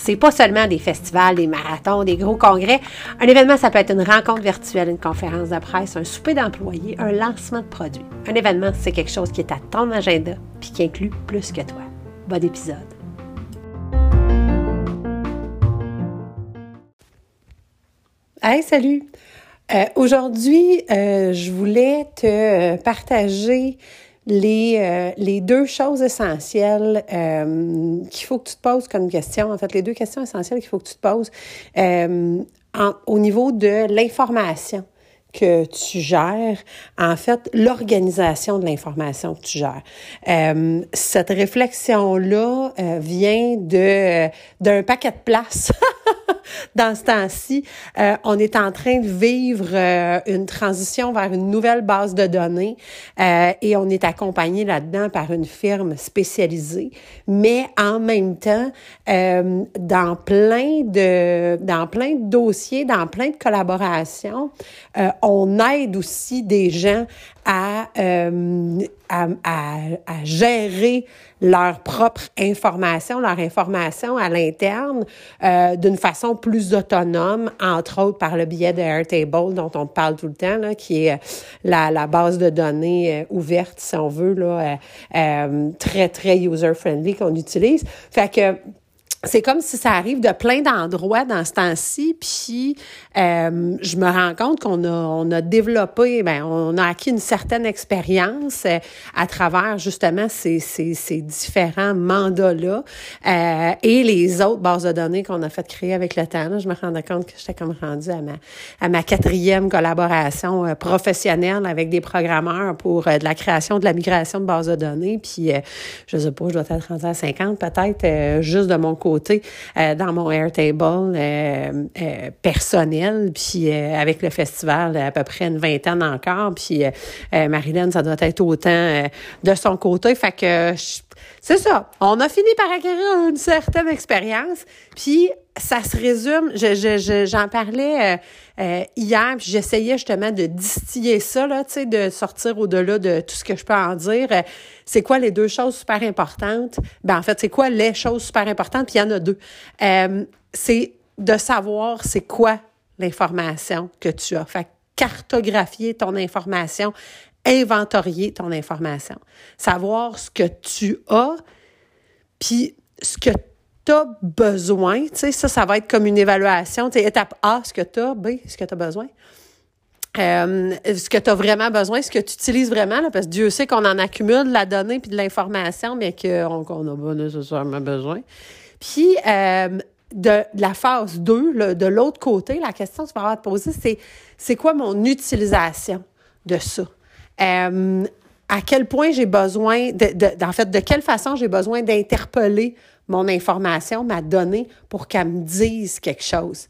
C'est pas seulement des festivals, des marathons, des gros congrès. Un événement, ça peut être une rencontre virtuelle, une conférence de presse, un souper d'employés, un lancement de produits. Un événement, c'est quelque chose qui est à ton agenda puis qui inclut plus que toi. Bon épisode. Hey, salut! Euh, aujourd'hui, euh, je voulais te euh, partager les, les deux choses essentielles qu'il faut que tu te poses comme question. En fait, les deux questions essentielles qu'il faut que tu te poses au niveau de l'information que tu gères, en fait, l'organisation de l'information que tu gères. Euh, cette réflexion-là euh, vient de d'un paquet de places. Dans ce temps-ci, euh, on est en train de vivre une transition vers une nouvelle base de données et on est accompagné là-dedans par une firme spécialisée, mais en même temps, dans plein de dans plein de dossiers, dans plein de collaborations, on aide aussi des gens à, euh, à, à, gérer leur propre information, leur information à l'interne euh, d'une façon plus autonome, entre autres par le biais de Airtable dont on parle tout le temps, là, qui est la, la base de données euh, ouverte, si on veut, là, très, très user-friendly qu'on utilise. Fait que c'est comme si ça arrive de plein d'endroits dans ce temps-ci, puis euh, je me rends compte qu'on a, on a développé, ben, on a acquis une certaine expérience euh, à travers justement ces, ces, ces différents mandats-là euh, et les autres bases de données qu'on a fait créer avec le temps. je me rendais compte que j'étais comme rendue à ma, à ma quatrième collaboration euh, professionnelle avec des programmeurs pour de la création, de la migration de bases de données, puis je sais pas, je dois être rendue à 50 peut-être, juste de mon côté euh, dans mon Airtable euh, euh, personnel, puis avec le festival à peu près une vingtaine encore, puis Marilyn, ça doit être autant de son côté. Fait que c'est ça. On a fini par acquérir une certaine expérience, puis ça se résume. J'en je, j'en parlais euh, hier, j'essayais justement de distiller ça, là, de sortir au-delà de tout ce que je peux en dire. Euh, c'est quoi les deux choses super importantes? Ben, en fait, c'est quoi les choses super importantes? Puis il y en a deux. Euh, c'est de savoir c'est quoi l'information que tu as. Fait cartographier ton information, inventorier ton information, savoir ce que tu as, puis ce que tu as besoin. Ça, ça va être comme une évaluation. Tu sais, étape A, ce que tu as, B, ce que tu as besoin. Euh, ce que tu as vraiment besoin, ce que tu utilises vraiment, là, parce que Dieu sait qu'on en accumule de la donnée puis de l'information, mais qu'on n'a pas nécessairement besoin. Puis, euh, de, la phase 2, de l'autre côté, la question que tu vas avoir à te poser, c'est c'est quoi mon utilisation de ça? Euh, à quel point j'ai besoin, de, de, en fait, de quelle façon j'ai besoin d'interpeller mon information, ma donnée, pour qu'elle me dise quelque chose.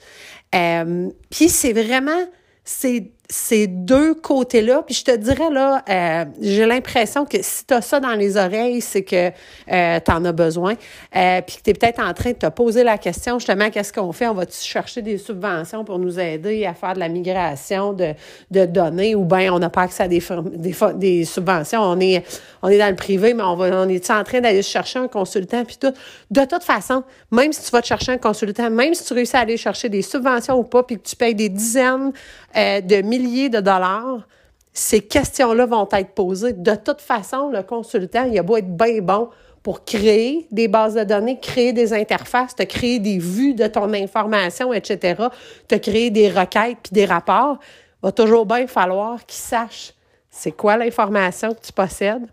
Euh, puis c'est vraiment, c'est ces deux côtés-là. Puis je te dirais, là, euh, j'ai l'impression que si tu as ça dans les oreilles, c'est que euh, tu en as besoin. Euh, puis que tu es peut-être en train de te poser la question, justement, qu'est-ce qu'on fait? On va chercher des subventions pour nous aider à faire de la migration de, de données? Ou bien on n'a pas accès à des, des, des, subventions. On est, on est dans le privé, mais on, va, on est en train d'aller chercher un consultant? Puis tout. De toute façon, même si tu vas te chercher un consultant, même si tu réussis à aller chercher des subventions ou pas, puis que tu payes des dizaines de milliers milliers de dollars, ces questions-là vont être posées. De toute façon, le consultant, il a beau être bien bon pour créer des bases de données, créer des interfaces, te créer des vues de ton information, etc., te créer des requêtes puis des rapports, va toujours bien falloir qu'il sache c'est quoi l'information que tu possèdes,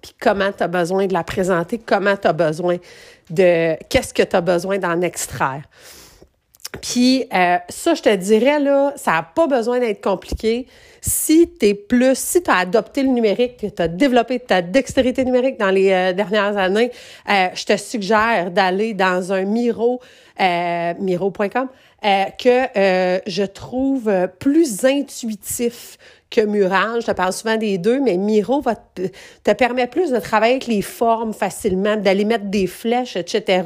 puis comment tu as besoin de la présenter, comment tu as besoin de... qu'est-ce que tu as besoin d'en extraire. Puis euh, ça, je te dirais, là, ça n'a pas besoin d'être compliqué. Si tu es plus, si tu as adopté le numérique, que tu as développé ta dextérité numérique dans les euh, dernières années, euh, je te suggère d'aller dans un Miro, miro.com, que je trouve plus intuitif que Mural. Je te parle souvent des deux, mais Miro va te, te permet plus de travailler avec les formes facilement, d'aller mettre des flèches, etc.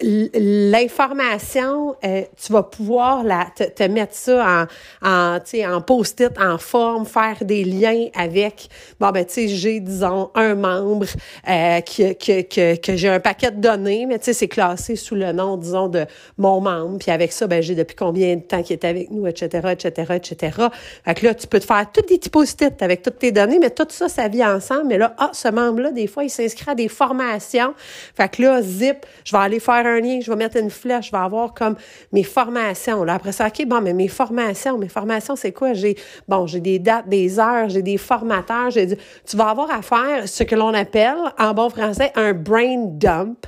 L'information, euh, tu vas pouvoir la, te, te mettre ça en, en, en post-it, en forme, faire des liens avec, bon, ben, tu sais, j'ai, disons, un membre euh, qui, que, que, que j'ai un paquet de données, mais tu sais, c'est classé sous le nom, disons, de mon membre. Puis avec ça, ben, j'ai depuis combien de temps qu'il est avec nous, etc., etc., etc. Fait que là, tu peux te faire tous des petits post-it avec toutes tes données, mais tout ça, ça vit ensemble. Mais là, ah, ce membre-là, des fois, il s'inscrit à des formations. Fait que là, zip, je vais aller faire un lien, je vais mettre une flèche, je vais avoir comme mes formations. Après ça, OK, bon, mais mes formations, mes formations, c'est quoi? J'ai, bon, j'ai des dates, des heures, j'ai des formateurs, tu vas avoir à faire ce que l'on appelle, en bon français, un brain dump.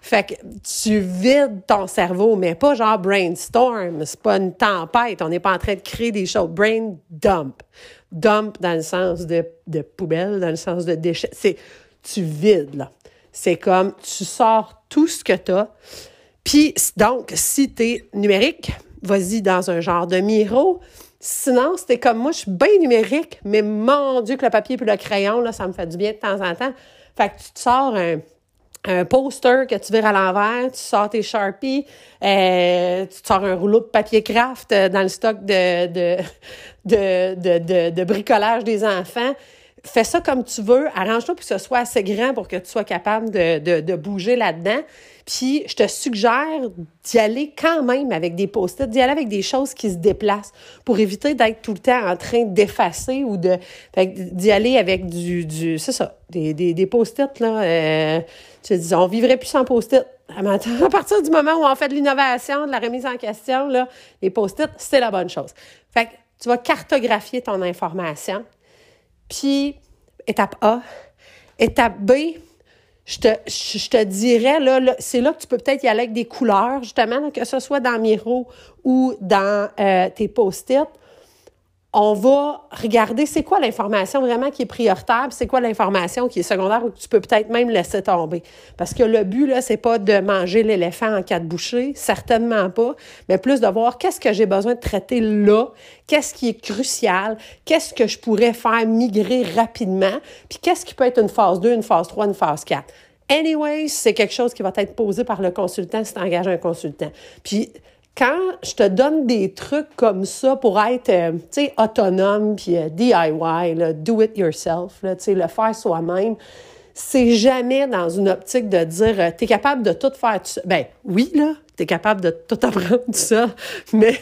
Fait que tu vides ton cerveau, mais pas genre brainstorm. C'est pas une tempête. On n'est pas en train de créer des choses. Brain dump. Dump dans le sens de, de poubelle, dans le sens de déchet. C'est tu vides, là. C'est comme tu sors tout ce que tu as. Puis donc, si tu es numérique, vas-y dans un genre de miro. Sinon, c'était comme moi, je suis bien numérique, mais mon Dieu que le papier et le crayon, là, ça me fait du bien de temps en temps. Fait que tu te sors un, un poster que tu vires à l'envers, tu sors tes Sharpies, euh, tu te sors un rouleau de papier craft euh, dans le stock de, de, de, de, de bricolage des enfants fais ça comme tu veux, arrange-toi pour que ce soit assez grand pour que tu sois capable de, de, de bouger là-dedans. Puis, je te suggère d'y aller quand même avec des post-it, d'y aller avec des choses qui se déplacent pour éviter d'être tout le temps en train d'effacer ou de. d'y aller avec du. du c'est ça, des, des, des post-it, là. Euh, tu dis, on vivrait plus sans post-it. À partir du moment où on fait de l'innovation, de la remise en question, là, les post-it, c'est la bonne chose. Fait que tu vas cartographier ton information puis, étape A. Étape B, je te, je te dirais, là, c'est là que tu peux peut-être y aller avec des couleurs, justement, que ce soit dans Miro ou dans euh, tes post-it on va regarder c'est quoi l'information vraiment qui est prioritaire, c'est quoi l'information qui est secondaire ou que tu peux peut-être même laisser tomber. Parce que le but, là, c'est pas de manger l'éléphant en quatre bouchées, certainement pas, mais plus de voir qu'est-ce que j'ai besoin de traiter là, qu'est-ce qui est crucial, qu'est-ce que je pourrais faire migrer rapidement, puis qu'est-ce qui peut être une phase 2, une phase 3, une phase 4. Anyway, c'est quelque chose qui va être posé par le consultant si tu engages un consultant. Puis, quand je te donne des trucs comme ça pour être, euh, tu sais, autonome, puis euh, DIY, do it yourself, tu sais, le faire soi-même, c'est jamais dans une optique de dire, euh, tu es capable de tout faire seul. Ben oui, là, tu es capable de tout apprendre tout ça, mais,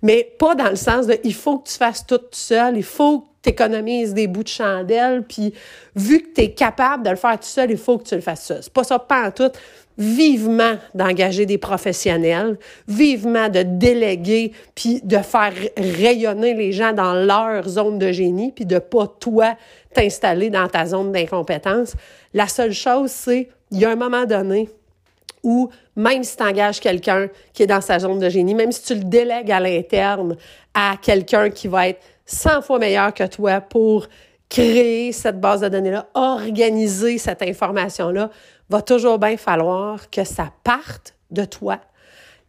mais pas dans le sens de, il faut que tu fasses tout, tout seul, il faut que tu économises des bouts de chandelle, puis vu que tu es capable de le faire tout seul, il faut que tu le fasses seul. C'est pas ça, pas en tout vivement d'engager des professionnels, vivement de déléguer, puis de faire rayonner les gens dans leur zone de génie, puis de pas toi t'installer dans ta zone d'incompétence. La seule chose, c'est, il y a un moment donné où même si tu engages quelqu'un qui est dans sa zone de génie, même si tu le délègues à l'interne à quelqu'un qui va être 100 fois meilleur que toi pour créer cette base de données-là, organiser cette information-là, va toujours bien falloir que ça parte de toi.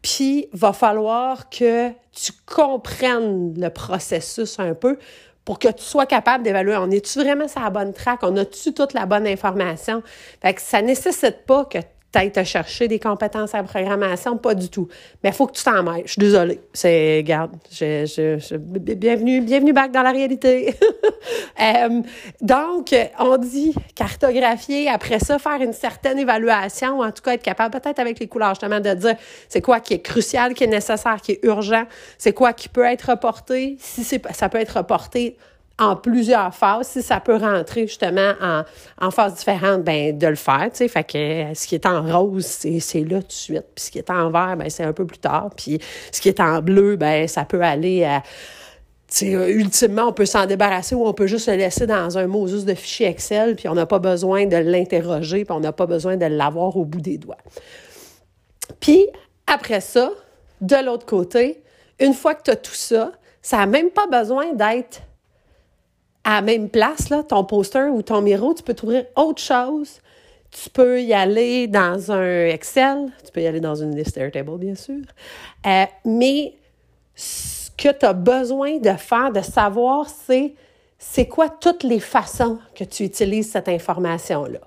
Puis, va falloir que tu comprennes le processus un peu pour que tu sois capable d'évaluer, on est-tu vraiment sur la bonne track? On a-tu toute la bonne information? Fait que ça nécessite pas que peut te chercher des compétences en programmation, pas du tout. Mais il faut que tu t'en mêles. Je suis désolée. C'est, garde, bienvenue, bienvenue back dans la réalité. Euh, donc, on dit cartographier, après ça, faire une certaine évaluation, ou en tout cas être capable, peut-être avec les couleurs, justement, de dire c'est quoi qui est crucial, qui est nécessaire, qui est urgent, c'est quoi qui peut être reporté, si c'est, ça peut être reporté en plusieurs phases. Si ça peut rentrer justement en, en phases différentes, ben de le faire, tu sais. Fait que euh, ce qui est en rose, c'est là tout de suite. Puis ce qui est en vert, ben c'est un peu plus tard. Puis ce qui est en bleu, ben ça peut aller à... sais, ultimement, on peut s'en débarrasser ou on peut juste le laisser dans un Moses de fichier Excel, puis on n'a pas besoin de l'interroger, puis on n'a pas besoin de l'avoir au bout des doigts. Puis, après ça, de l'autre côté, une fois que tu as tout ça, ça n'a même pas besoin d'être à la même place, là, ton poster ou ton miro, tu peux trouver autre chose. Tu peux y aller dans un Excel, tu peux y aller dans une list Airtable, bien sûr. Euh, mais que tu as besoin de faire, de savoir, c'est c'est quoi toutes les façons que tu utilises cette information-là.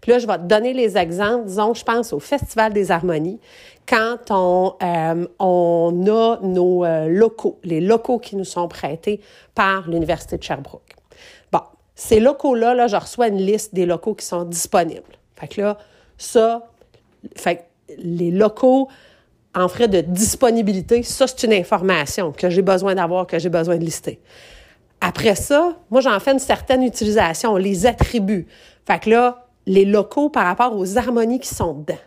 Puis là, je vais te donner les exemples. Disons, je pense au Festival des Harmonies, quand on, euh, on a nos euh, locaux, les locaux qui nous sont prêtés par l'Université de Sherbrooke. Ces locaux-là, là, je reçois une liste des locaux qui sont disponibles. Fait que là, ça, fait les locaux en frais de disponibilité, ça, c'est une information que j'ai besoin d'avoir, que j'ai besoin de lister. Après ça, moi, j'en fais une certaine utilisation, les attributs. Fait que là, les locaux par rapport aux harmonies qui sont dedans.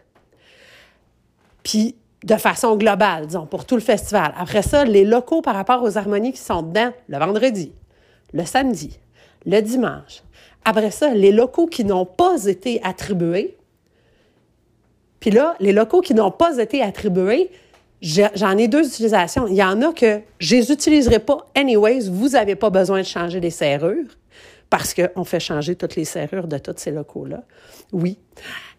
Puis, de façon globale, disons, pour tout le festival. Après ça, les locaux par rapport aux harmonies qui sont dedans le vendredi, le samedi, le dimanche. Après ça, les locaux qui n'ont pas été attribués. Puis là, les locaux qui n'ont pas été attribués, J'en ai deux utilisations. Il y en a que je les utiliserai pas anyways. Vous n'avez pas besoin de changer les serrures parce qu'on fait changer toutes les serrures de tous ces locaux-là. Oui.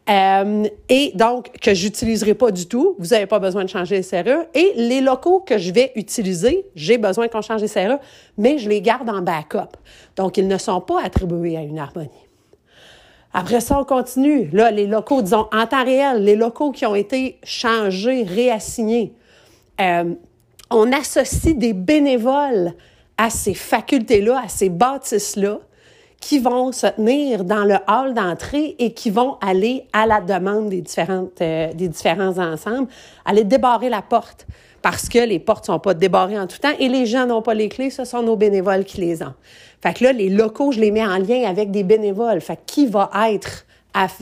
Euh, et donc, que j'utiliserai pas du tout, vous n'avez pas besoin de changer les serrures. Et les locaux que je vais utiliser, j'ai besoin qu'on change les serrures, mais je les garde en backup. Donc, ils ne sont pas attribués à une harmonie. Après ça, on continue. Là, les locaux, disons, en temps réel, les locaux qui ont été changés, réassignés. Euh, on associe des bénévoles à ces facultés-là, à ces bâtisses-là, qui vont se tenir dans le hall d'entrée et qui vont aller à la demande des, différentes, euh, des différents ensembles, aller débarrer la porte parce que les portes sont pas débarrées en tout temps et les gens n'ont pas les clés, ce sont nos bénévoles qui les ont. Fait que là, les locaux, je les mets en lien avec des bénévoles. Fait que qui va être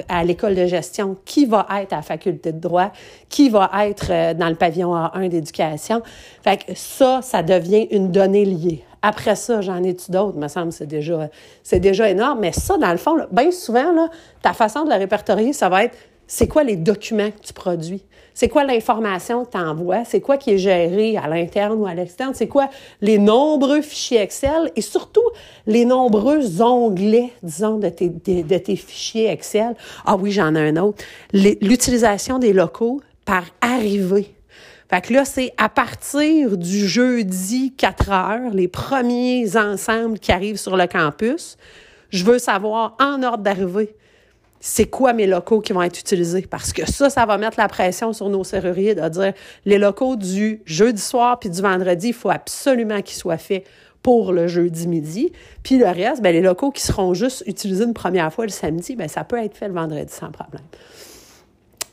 à, l'école de gestion, qui va être à la faculté de droit, qui va être euh, dans le pavillon A1 d'éducation. Fait que ça, ça devient une donnée liée. Après ça, j'en ai-tu d'autres? me semble c'est déjà, c'est déjà énorme. Mais ça, dans le fond, bien souvent, ta façon de le répertorier, ça va être c'est quoi les documents que tu produis? C'est quoi l'information que tu envoies? C'est quoi qui est géré à l'interne ou à l'externe? C'est quoi les nombreux fichiers Excel? Et surtout les nombreux onglets, disons, de, tes fichiers Excel? Ah oui, j'en ai un autre. L'utilisation des locaux par arrivée. Fait que là, c'est à partir du jeudi 4 heures, les premiers ensembles qui arrivent sur le campus, je veux savoir en ordre d'arrivée c'est quoi mes locaux qui vont être utilisés? Parce que ça, ça va mettre la pression sur nos serruriers de dire les locaux du jeudi soir puis du vendredi, il faut absolument qu'ils soient faits pour le jeudi midi. Puis le reste, bien, les locaux qui seront juste utilisés une première fois le samedi, bien, ça peut être fait le vendredi sans problème.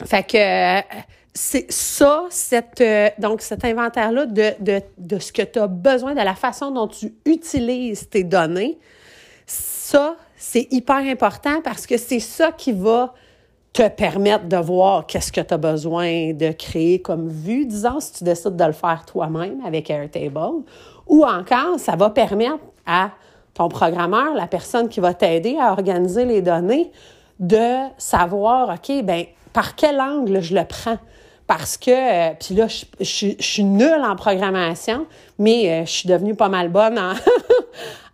Fait que c'est ça, cette, euh, donc cet inventaire-là de, de, de ce que tu as besoin, de la façon dont tu utilises tes données, ça, c'est hyper important parce que c'est ça qui va te permettre de voir qu'est-ce que tu as besoin de créer comme vue, disons, si tu décides de le faire toi-même avec Airtable. Ou encore, ça va permettre à ton programmeur, la personne qui va t'aider à organiser les données, de savoir, OK, ben par quel angle je le prends? Parce que, euh, puis là, je, suis nulle en programmation, mais euh, je suis devenue pas mal bonne en,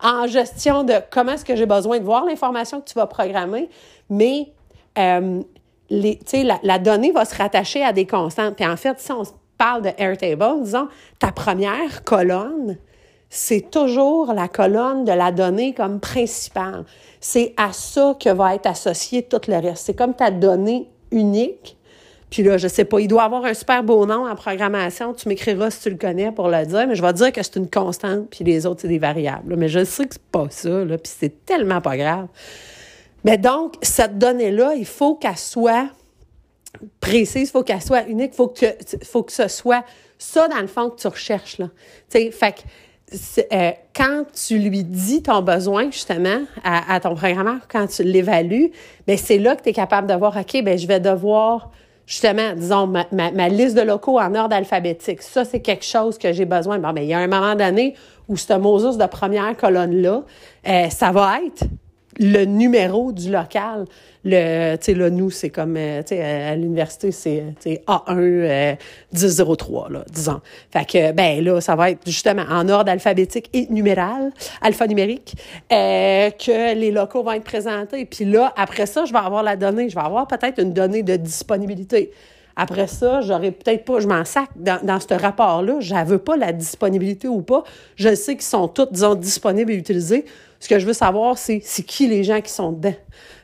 en gestion de comment est-ce que j'ai besoin de voir l'information que tu vas programmer, mais euh, les, la, la donnée va se rattacher à des constantes. Puis en fait, si on parle de Airtable, disons, ta première colonne, c'est toujours la colonne de la donnée comme principale. C'est à ça que va être associé tout le reste. C'est comme ta donnée unique puis là, je sais pas, il doit avoir un super beau nom en programmation. Tu m'écriras si tu le connais pour le dire, mais je vais dire que c'est une constante, puis les autres, c'est des variables. Mais je sais que c'est pas ça, là, puis c'est tellement pas grave. Mais donc, cette donnée-là, il faut qu'elle soit précise, il faut qu'elle soit unique, il faut que, faut que ce soit ça, dans le fond, que tu recherches. Là. sais, fait que euh, quand tu lui dis ton besoin, justement, à, à ton programmeur, quand tu l'évalues, ben c'est là que tu es capable de voir, OK, ben je vais devoir justement, disons, ma, ma, liste de locaux en ordre alphabétique. Ça, c'est quelque chose que j'ai besoin. Bon, mais ben, il y a un moment donné où ce Moses de première colonne-là, euh, ça va être le numéro du local. Le, tu sais, là, nous, c'est comme, euh, tu sais, à l'université, c'est, A1 euh, 1003, là, disons. Fait que, ben là, ça va être justement en ordre alphabétique et numéral, alphanumérique, euh, que les locaux vont être présentés. Puis là, après ça, je vais avoir la donnée. Je vais avoir peut-être une donnée de disponibilité. Après ça, j'aurais peut-être pas, je m'en sac dans, ce rapport-là, je veux pas la disponibilité ou pas. Je sais qu'ils sont tous, disons, disponibles et utilisés. Ce que je veux savoir, c'est c'est qui les gens qui sont dedans.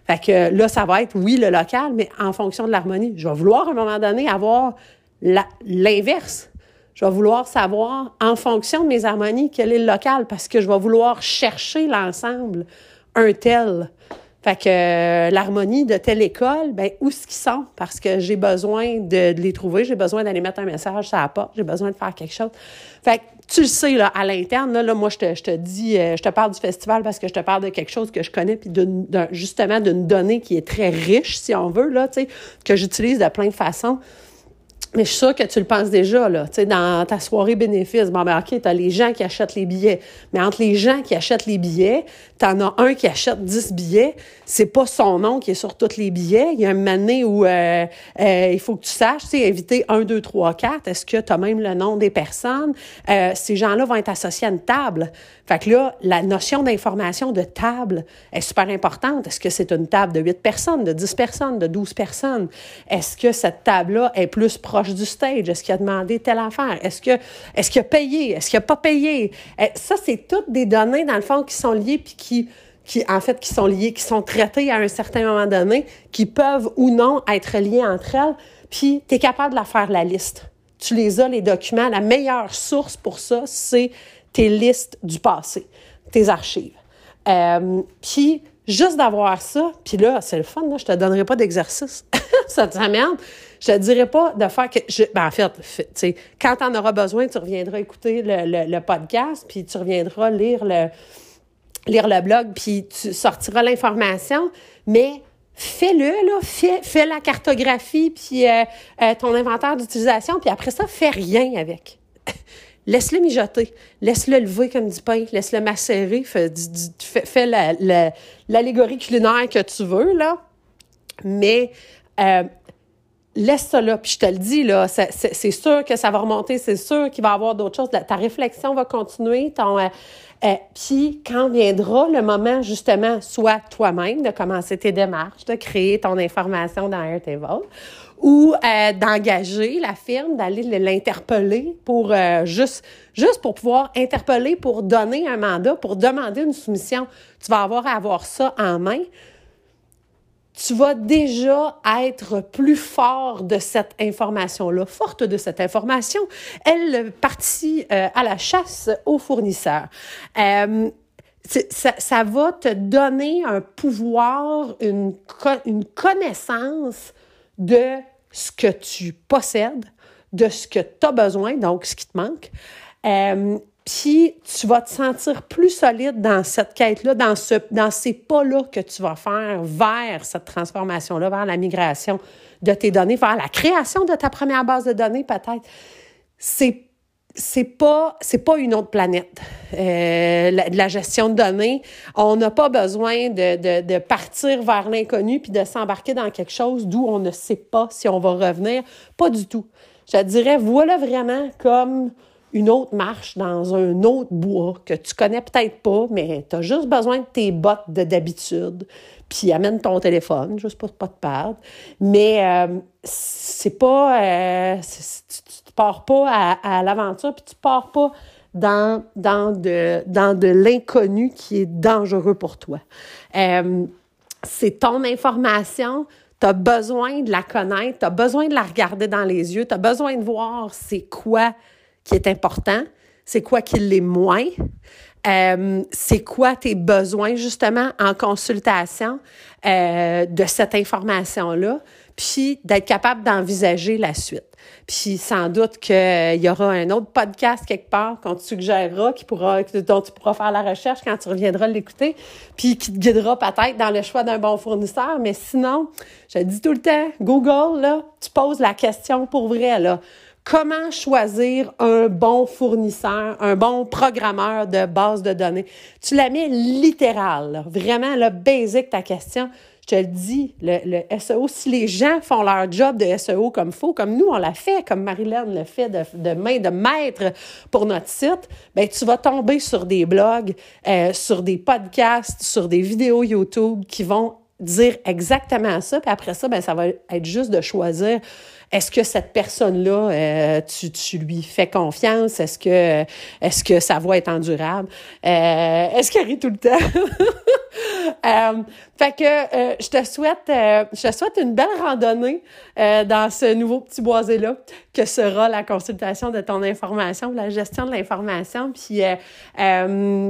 Fait que là, ça va être, oui, le local, mais en fonction de l'harmonie. Je vais vouloir, à un moment donné, avoir l'inverse. Je vais vouloir savoir, en fonction de mes harmonies, quel est le local, parce que je vais vouloir chercher l'ensemble, un tel. Fait que euh, l'harmonie de telle école, ben où est-ce qu'ils sont? Parce que j'ai besoin de, les trouver, j'ai besoin d'aller mettre un message sur la j'ai besoin de faire quelque chose. Fait que tu le sais, là, à l'interne, là, moi, je te, je te dis, euh, je te parle du festival parce que je te parle de quelque chose que je connais, puis justement d'une donnée qui est très riche, si on veut, là, tu sais, que j'utilise de plein de façons. Mais je suis sûre que tu le penses déjà, là. Tu sais, dans ta soirée bénéfice, bon, ben, OK, t'as les gens qui achètent les billets. Mais entre les gens qui achètent les billets, t'en as un qui achète 10 billets. C'est pas son nom qui est sur tous les billets. Il y a un moment où euh, euh, il faut que tu saches, tu sais, inviter 1, 2, 3, 4. Est-ce que tu as même le nom des personnes? Euh, ces gens-là vont être associés à une table. Fait que là, la notion d'information de table est super importante. Est-ce que c'est une table de 8 personnes, de 10 personnes, de 12 personnes? Est-ce que cette table-là est plus proche du stage? Est-ce qu'il a demandé telle affaire? Est-ce que est-ce qu'il a payé? Est-ce qu'il a pas payé? Eh, ça, c'est toutes des données, dans le fond, qui sont liées puis qui qui, en fait, qui sont liées, qui sont traitées à un certain moment donné, qui peuvent ou non être liées entre elles, puis tu es capable de la faire la liste. Tu les as, les documents. La meilleure source pour ça, c'est tes listes du passé, tes archives. Euh, puis, juste d'avoir ça, puis là, c'est le fun, là, je te donnerai pas d'exercice. ça t'amène. Je te dirais pas de faire que... Je, ben en fait, tu sais, quand tu en auras besoin, tu reviendras écouter le, le, podcast, puis tu reviendras lire le, lire le blog, puis tu sortiras l'information, mais fais-le, là, fais, fais la cartographie, puis euh, euh, ton inventaire d'utilisation, puis après ça, fais rien avec. Laisse-le mijoter. Laisse-le lever comme du pain. Laisse-le macérer. Fais, fais, l'allégorie culinaire que tu veux, là. Mais euh, laisse ça là. Puis je te le dis, là, c'est sûr que ça va remonter. C'est sûr qu'il va y avoir d'autres choses. Ta réflexion va continuer. Ton, euh, euh, puis quand viendra le moment, justement, soit toi-même de commencer tes démarches, de créer ton information dans Airtable, ou euh, d'engager la firme, d'aller l'interpeller pour juste, juste pour pouvoir interpeller, pour donner un mandat, pour demander une soumission. Tu vas avoir à avoir ça en main. Tu vas déjà être plus fort de cette information-là, forte de cette information. Elle partit euh, à la chasse aux fournisseurs. Ça, ça, va te donner un pouvoir, une, une connaissance de ce que tu possèdes, de ce que tu as besoin, donc ce qui te manque. Euh, puis tu vas te sentir plus solide dans cette quête-là, dans, ce, dans ces pas-là que tu vas faire vers cette transformation-là, vers la migration de tes données, vers la création de ta première base de données peut-être. C'est c'est pas c'est pas une autre planète. Euh, la, la, gestion de données, on n'a pas besoin de, de, de partir vers l'inconnu puis de s'embarquer dans quelque chose d'où on ne sait pas si on va revenir. Pas du tout. Je dirais, voilà vraiment comme une autre marche dans un autre bois que tu connais peut-être pas, mais tu as juste besoin de tes bottes d'habitude, puis amène ton téléphone, juste pour pas te perdre. Mais euh, c'est pas... Euh, pars pas à, l'aventure, puis tu pars pas dans, dans de, dans de l'inconnu qui est dangereux pour toi. Euh, c'est ton information, tu as besoin de la connaître, tu as besoin de la regarder dans les yeux, tu as besoin de voir c'est quoi qui est important, c'est quoi qui l'est moins, euh, c'est quoi tes besoins justement en consultation euh, de cette information-là, puis d'être capable d'envisager la suite. Puis sans doute qu'il y aura un autre podcast quelque part qu'on te suggérera, qui pourra, dont tu pourras faire la recherche quand tu reviendras l'écouter, puis qui te guidera peut-être dans le choix d'un bon fournisseur. Mais sinon, je dis tout le temps, Google, là, tu poses la question pour vrai, là. Comment choisir un bon fournisseur, un bon programmeur de base de données? Tu la mets littéral, vraiment, le basic, ta question. Je te le dis, le, SEO, si les gens font leur job de SEO comme faut, comme nous, on l'a fait, comme Marilyn le fait de, main de maître pour notre site, ben tu vas tomber sur des blogs, euh, sur des podcasts, sur des vidéos YouTube qui vont dire exactement ça, puis après ça, ben, ça va être juste de choisir est-ce que cette personne-là, euh, tu, tu, lui fais confiance? Est-ce que, est-ce que sa voix est endurable? Euh, est-ce qu'elle rit tout le temps? euh, fait que euh, je te souhaite, euh, je te souhaite une belle randonnée dans ce nouveau petit boisé-là que sera la consultation de ton information, la gestion de l'information. Puis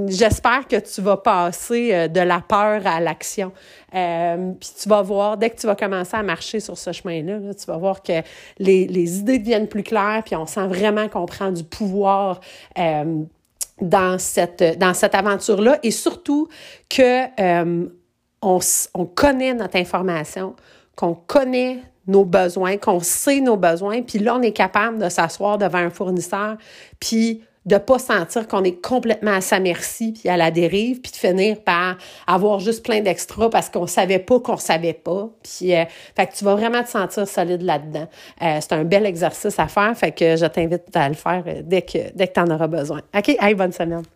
j'espère que tu vas passer de la peur à l'action. puis tu vas voir, dès que tu vas commencer à marcher sur ce chemin-là, là, tu vas voir que les, idées deviennent plus claires, puis on sent vraiment qu'on prend du pouvoir euh, dans cette, aventure-là. Et surtout que euh, on, on connaît notre information, qu'on connaît nos besoins, qu'on sait nos besoins, puis là, on est capable de s'asseoir devant un fournisseur, puis de pas sentir qu'on est complètement à sa merci puis à la dérive puis de finir par avoir juste plein d'extras parce qu'on savait pas qu'on savait pas. Puis euh, fait que tu vas vraiment te sentir solide là-dedans. Euh, c'est un bel exercice à faire fait que je t'invite à le faire euh, dès que dès que tu en auras besoin. OK? Hey bonne semaine